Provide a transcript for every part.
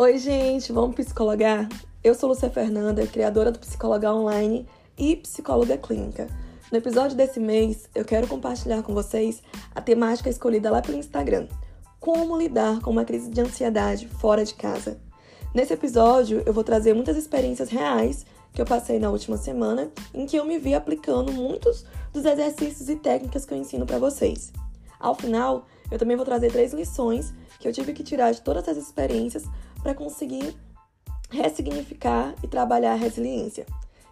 Oi, gente, vamos psicologar? Eu sou Lúcia Fernanda, criadora do Psicologar Online e psicóloga clínica. No episódio desse mês, eu quero compartilhar com vocês a temática escolhida lá pelo Instagram: Como lidar com uma crise de ansiedade fora de casa. Nesse episódio, eu vou trazer muitas experiências reais que eu passei na última semana, em que eu me vi aplicando muitos dos exercícios e técnicas que eu ensino para vocês. Ao final, eu também vou trazer três lições que eu tive que tirar de todas essas experiências para conseguir ressignificar e trabalhar a resiliência.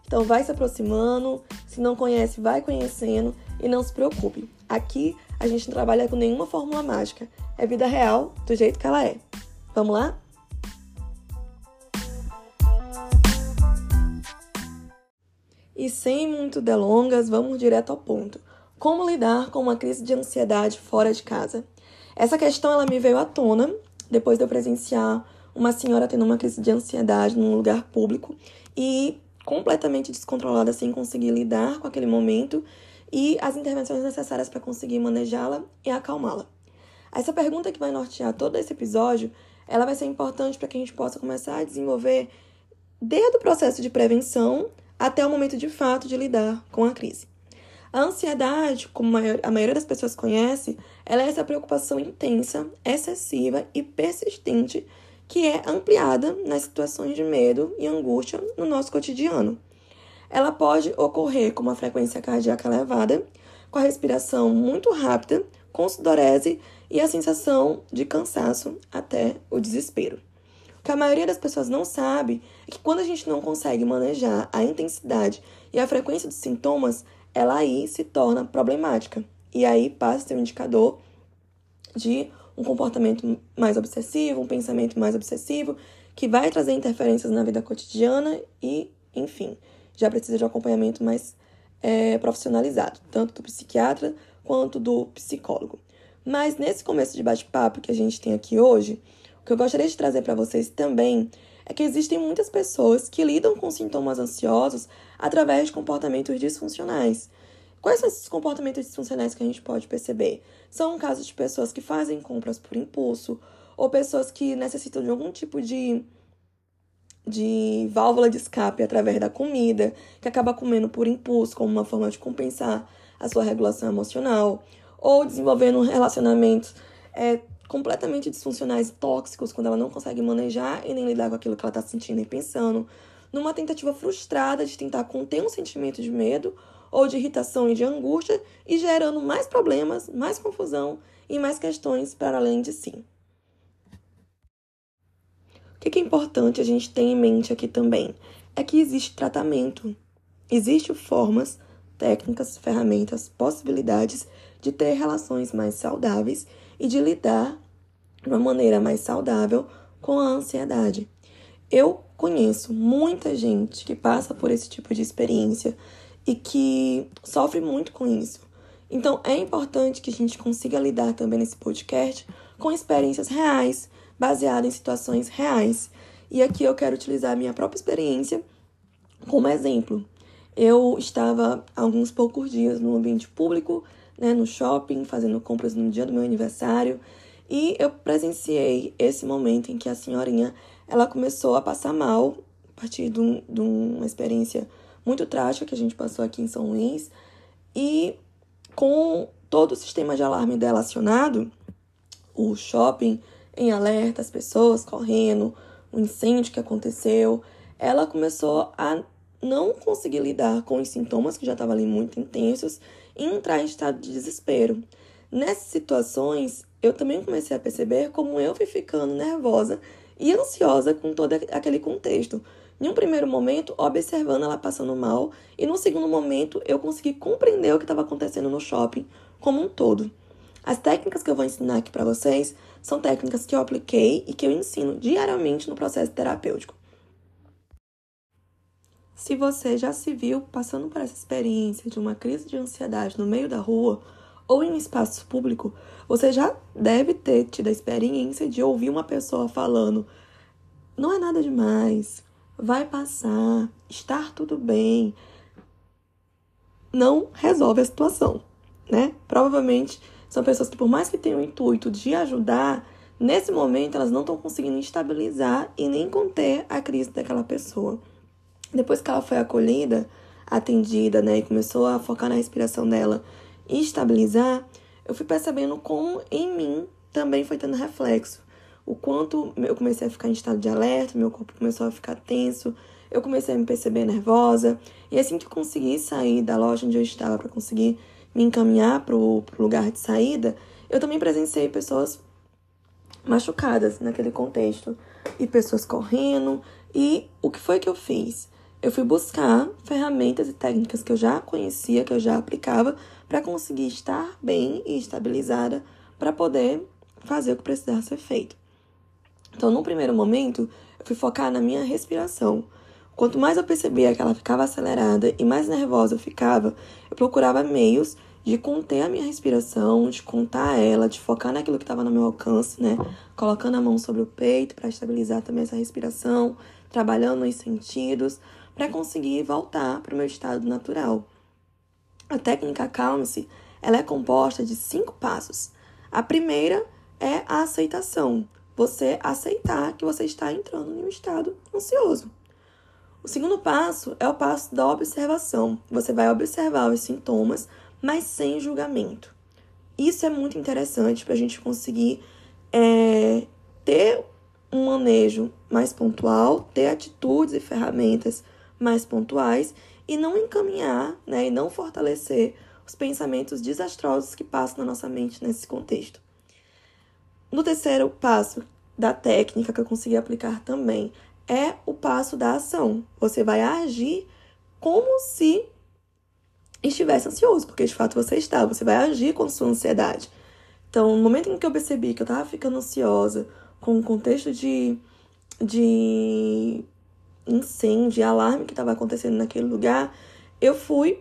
Então vai se aproximando, se não conhece, vai conhecendo e não se preocupe. Aqui a gente não trabalha com nenhuma fórmula mágica. É vida real do jeito que ela é. Vamos lá? E sem muito delongas, vamos direto ao ponto. Como lidar com uma crise de ansiedade fora de casa? Essa questão ela me veio à tona depois de eu presenciar uma senhora tendo uma crise de ansiedade num lugar público e completamente descontrolada sem conseguir lidar com aquele momento e as intervenções necessárias para conseguir manejá-la e acalmá-la. Essa pergunta que vai nortear todo esse episódio, ela vai ser importante para que a gente possa começar a desenvolver desde o processo de prevenção até o momento de fato de lidar com a crise. A ansiedade, como a maioria das pessoas conhece, ela é essa preocupação intensa, excessiva e persistente que é ampliada nas situações de medo e angústia no nosso cotidiano. Ela pode ocorrer com uma frequência cardíaca elevada, com a respiração muito rápida, com sudorese e a sensação de cansaço até o desespero que a maioria das pessoas não sabe é que quando a gente não consegue manejar a intensidade e a frequência dos sintomas, ela aí se torna problemática. E aí passa a ser um indicador de um comportamento mais obsessivo, um pensamento mais obsessivo, que vai trazer interferências na vida cotidiana e, enfim, já precisa de um acompanhamento mais é, profissionalizado, tanto do psiquiatra quanto do psicólogo. Mas nesse começo de bate-papo que a gente tem aqui hoje, que eu gostaria de trazer para vocês também é que existem muitas pessoas que lidam com sintomas ansiosos através de comportamentos disfuncionais. Quais são esses comportamentos disfuncionais que a gente pode perceber? São casos de pessoas que fazem compras por impulso, ou pessoas que necessitam de algum tipo de, de válvula de escape através da comida, que acaba comendo por impulso como uma forma de compensar a sua regulação emocional, ou desenvolvendo relacionamentos é, completamente disfuncionais, tóxicos, quando ela não consegue manejar e nem lidar com aquilo que ela está sentindo e pensando, numa tentativa frustrada de tentar conter um sentimento de medo ou de irritação e de angústia e gerando mais problemas, mais confusão e mais questões para além de si. O que é importante a gente ter em mente aqui também é que existe tratamento, existem formas, técnicas, ferramentas, possibilidades de ter relações mais saudáveis e de lidar de uma maneira mais saudável com a ansiedade. Eu conheço muita gente que passa por esse tipo de experiência e que sofre muito com isso. Então é importante que a gente consiga lidar também nesse podcast com experiências reais, baseadas em situações reais. E aqui eu quero utilizar a minha própria experiência como exemplo. Eu estava alguns poucos dias no ambiente público né, no shopping, fazendo compras no dia do meu aniversário. E eu presenciei esse momento em que a senhorinha ela começou a passar mal a partir de, um, de uma experiência muito trágica que a gente passou aqui em São Luís. E com todo o sistema de alarme dela acionado, o shopping em alerta, as pessoas correndo, o incêndio que aconteceu, ela começou a não conseguir lidar com os sintomas que já estavam ali muito intensos e entrar em estado de desespero. Nessas situações, eu também comecei a perceber como eu fui ficando nervosa e ansiosa com todo aquele contexto. Em um primeiro momento, observando ela passando mal, e no segundo momento, eu consegui compreender o que estava acontecendo no shopping como um todo. As técnicas que eu vou ensinar aqui para vocês são técnicas que eu apliquei e que eu ensino diariamente no processo terapêutico. Se você já se viu passando por essa experiência de uma crise de ansiedade no meio da rua ou em um espaço público, você já deve ter tido a experiência de ouvir uma pessoa falando: não é nada demais, vai passar, estar tudo bem. Não resolve a situação, né? Provavelmente são pessoas que, por mais que tenham o intuito de ajudar, Nesse momento, elas não estão conseguindo estabilizar e nem conter a crise daquela pessoa. Depois que ela foi acolhida, atendida, né, e começou a focar na respiração dela estabilizar, eu fui percebendo como em mim também foi tendo reflexo. O quanto eu comecei a ficar em estado de alerta, meu corpo começou a ficar tenso, eu comecei a me perceber nervosa. E assim que eu consegui sair da loja onde eu estava para conseguir me encaminhar para o lugar de saída, eu também presenciei pessoas machucadas naquele contexto e pessoas correndo. E o que foi que eu fiz? Eu fui buscar ferramentas e técnicas que eu já conhecia, que eu já aplicava, para conseguir estar bem e estabilizada para poder fazer o que precisava ser feito. Então, no primeiro momento, eu fui focar na minha respiração. Quanto mais eu percebia que ela ficava acelerada e mais nervosa eu ficava, eu procurava meios de conter a minha respiração, de contar ela, de focar naquilo que estava no meu alcance, né? Colocando a mão sobre o peito para estabilizar também essa respiração, trabalhando os sentidos, para conseguir voltar para o meu estado natural. A técnica Calme-se, ela é composta de cinco passos. A primeira é a aceitação. Você aceitar que você está entrando em um estado ansioso. O segundo passo é o passo da observação. Você vai observar os sintomas mas sem julgamento. Isso é muito interessante para a gente conseguir é, ter um manejo mais pontual, ter atitudes e ferramentas mais pontuais e não encaminhar né, e não fortalecer os pensamentos desastrosos que passam na nossa mente nesse contexto. No terceiro passo da técnica que eu consegui aplicar também é o passo da ação. Você vai agir como se estivesse ansioso, porque de fato você está, você vai agir com sua ansiedade. Então, no momento em que eu percebi que eu estava ficando ansiosa com o contexto de, de incêndio, alarme que estava acontecendo naquele lugar, eu fui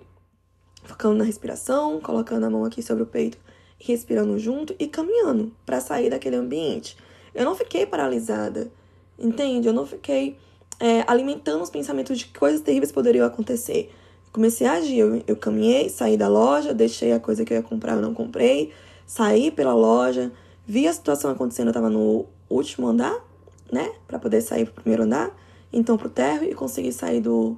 focando na respiração, colocando a mão aqui sobre o peito respirando junto e caminhando para sair daquele ambiente. Eu não fiquei paralisada, entende? Eu não fiquei é, alimentando os pensamentos de que coisas terríveis poderiam acontecer comecei a agir. Eu, eu caminhei, saí da loja, deixei a coisa que eu ia comprar, eu não comprei, saí pela loja, vi a situação acontecendo, eu tava no último andar, né, para poder sair pro primeiro andar, então pro térreo e consegui sair do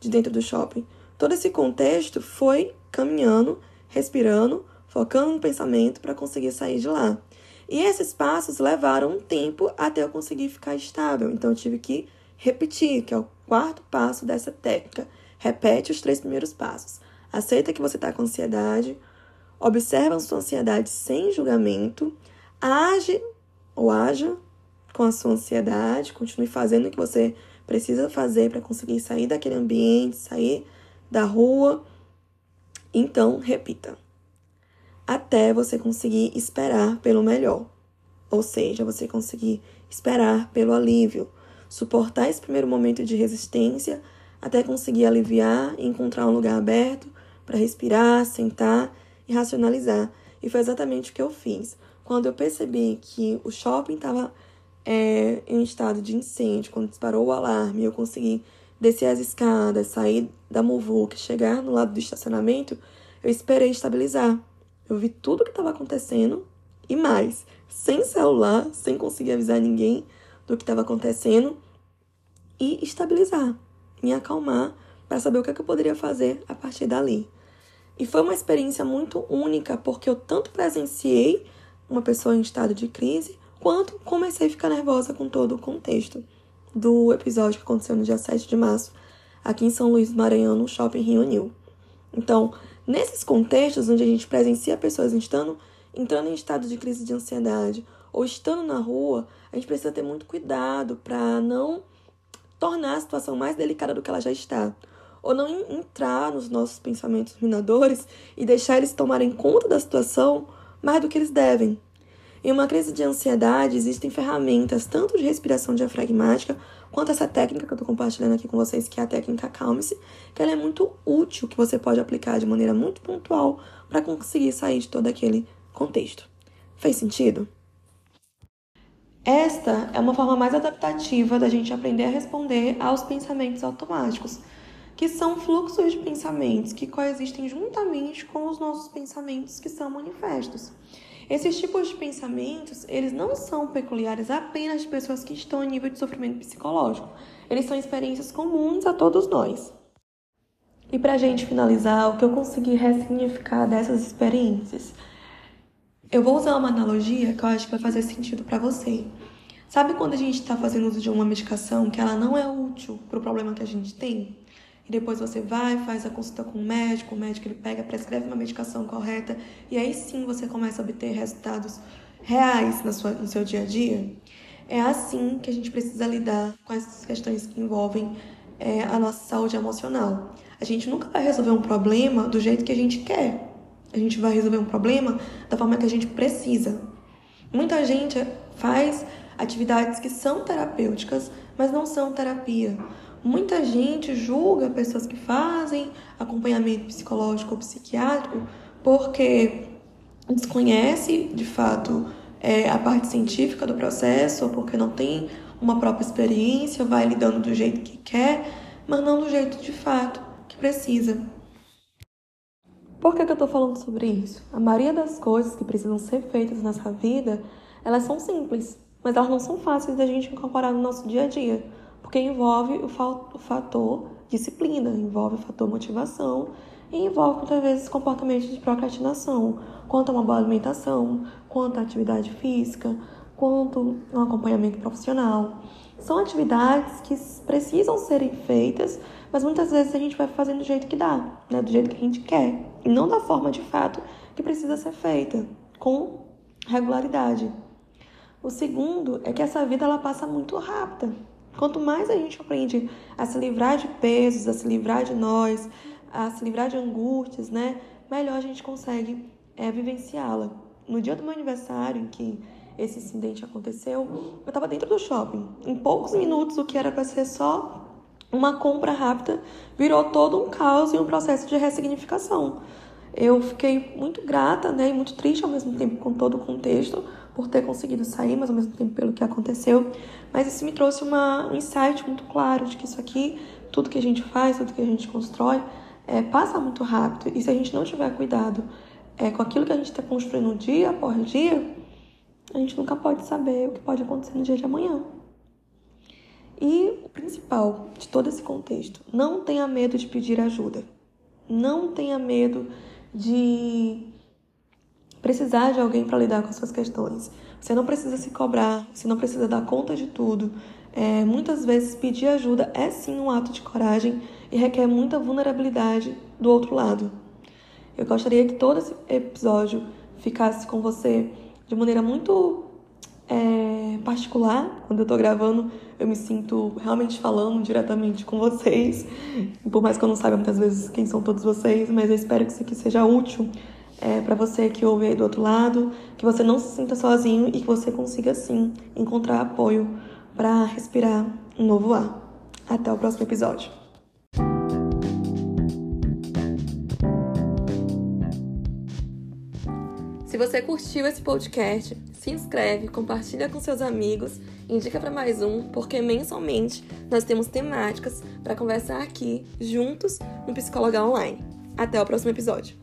de dentro do shopping. Todo esse contexto foi caminhando, respirando, focando no pensamento para conseguir sair de lá. E esses passos levaram um tempo até eu conseguir ficar estável. Então eu tive que repetir, que é o quarto passo dessa técnica Repete os três primeiros passos. Aceita que você está com ansiedade, observa a sua ansiedade sem julgamento, age ou haja com a sua ansiedade, continue fazendo o que você precisa fazer para conseguir sair daquele ambiente, sair da rua. Então, repita. Até você conseguir esperar pelo melhor. Ou seja, você conseguir esperar pelo alívio, suportar esse primeiro momento de resistência até conseguir aliviar e encontrar um lugar aberto para respirar, sentar e racionalizar. E foi exatamente o que eu fiz. Quando eu percebi que o shopping estava é, em estado de incêndio, quando disparou o alarme, eu consegui descer as escadas, sair da muvuca, chegar no lado do estacionamento, eu esperei estabilizar. Eu vi tudo o que estava acontecendo e mais, sem celular, sem conseguir avisar ninguém do que estava acontecendo e estabilizar me acalmar para saber o que, é que eu poderia fazer a partir dali. E foi uma experiência muito única, porque eu tanto presenciei uma pessoa em estado de crise, quanto comecei a ficar nervosa com todo o contexto do episódio que aconteceu no dia 7 de março, aqui em São Luís do Maranhão, no Shopping Rio New. Então, nesses contextos onde a gente presencia pessoas estando, entrando em estado de crise de ansiedade ou estando na rua, a gente precisa ter muito cuidado para não tornar a situação mais delicada do que ela já está. Ou não entrar nos nossos pensamentos minadores e deixar eles tomarem conta da situação mais do que eles devem. Em uma crise de ansiedade, existem ferramentas tanto de respiração diafragmática quanto essa técnica que eu estou compartilhando aqui com vocês, que é a técnica Calme-se, que ela é muito útil, que você pode aplicar de maneira muito pontual para conseguir sair de todo aquele contexto. Fez sentido? Esta é uma forma mais adaptativa da gente aprender a responder aos pensamentos automáticos, que são fluxos de pensamentos que coexistem juntamente com os nossos pensamentos que são manifestos. Esses tipos de pensamentos, eles não são peculiares apenas de pessoas que estão a nível de sofrimento psicológico. Eles são experiências comuns a todos nós. E para a gente finalizar, o que eu consegui ressignificar dessas experiências? Eu vou usar uma analogia que eu acho que vai fazer sentido para você. Sabe quando a gente está fazendo uso de uma medicação que ela não é útil para o problema que a gente tem? E depois você vai, faz a consulta com o médico, o médico ele pega, prescreve uma medicação correta e aí sim você começa a obter resultados reais na sua, no seu dia a dia? É assim que a gente precisa lidar com essas questões que envolvem é, a nossa saúde emocional. A gente nunca vai resolver um problema do jeito que a gente quer. A gente vai resolver um problema da forma que a gente precisa. Muita gente faz atividades que são terapêuticas, mas não são terapia. Muita gente julga pessoas que fazem acompanhamento psicológico ou psiquiátrico porque desconhece de fato é, a parte científica do processo, ou porque não tem uma própria experiência, vai lidando do jeito que quer, mas não do jeito de fato que precisa. Por que, que eu estou falando sobre isso? A maioria das coisas que precisam ser feitas nessa vida, elas são simples, mas elas não são fáceis da gente incorporar no nosso dia a dia, porque envolve o, o fator disciplina, envolve o fator motivação e envolve muitas vezes comportamentos de procrastinação, quanto a uma boa alimentação, quanto a atividade física, quanto um acompanhamento profissional. São atividades que precisam serem feitas, mas muitas vezes a gente vai fazendo do jeito que dá, né? do jeito que a gente quer, e não da forma de fato que precisa ser feita, com regularidade. O segundo é que essa vida ela passa muito rápida. Quanto mais a gente aprende a se livrar de pesos, a se livrar de nós, a se livrar de angústias, né? Melhor a gente consegue é, vivenciá-la. No dia do meu aniversário, em que esse incidente aconteceu, eu estava dentro do shopping. Em poucos minutos, o que era para ser só uma compra rápida virou todo um caos e um processo de ressignificação. Eu fiquei muito grata né, e muito triste ao mesmo tempo com todo o contexto por ter conseguido sair, mas ao mesmo tempo pelo que aconteceu. Mas isso me trouxe uma, um insight muito claro de que isso aqui, tudo que a gente faz, tudo que a gente constrói, é, passa muito rápido. E se a gente não tiver cuidado é, com aquilo que a gente está construindo dia após dia, a gente nunca pode saber o que pode acontecer no dia de amanhã. E o principal de todo esse contexto, não tenha medo de pedir ajuda. Não tenha medo de precisar de alguém para lidar com suas questões. Você não precisa se cobrar, você não precisa dar conta de tudo. É, muitas vezes pedir ajuda é sim um ato de coragem e requer muita vulnerabilidade do outro lado. Eu gostaria que todo esse episódio ficasse com você de maneira muito é, particular. Quando eu tô gravando, eu me sinto realmente falando diretamente com vocês. Por mais que eu não saiba muitas vezes quem são todos vocês, mas eu espero que isso aqui seja útil é, para você que ouve aí do outro lado, que você não se sinta sozinho e que você consiga sim encontrar apoio para respirar um novo ar. Até o próximo episódio. Se você curtiu esse podcast, se inscreve, compartilha com seus amigos, indica para mais um, porque mensalmente nós temos temáticas para conversar aqui juntos no Psicóloga Online. Até o próximo episódio.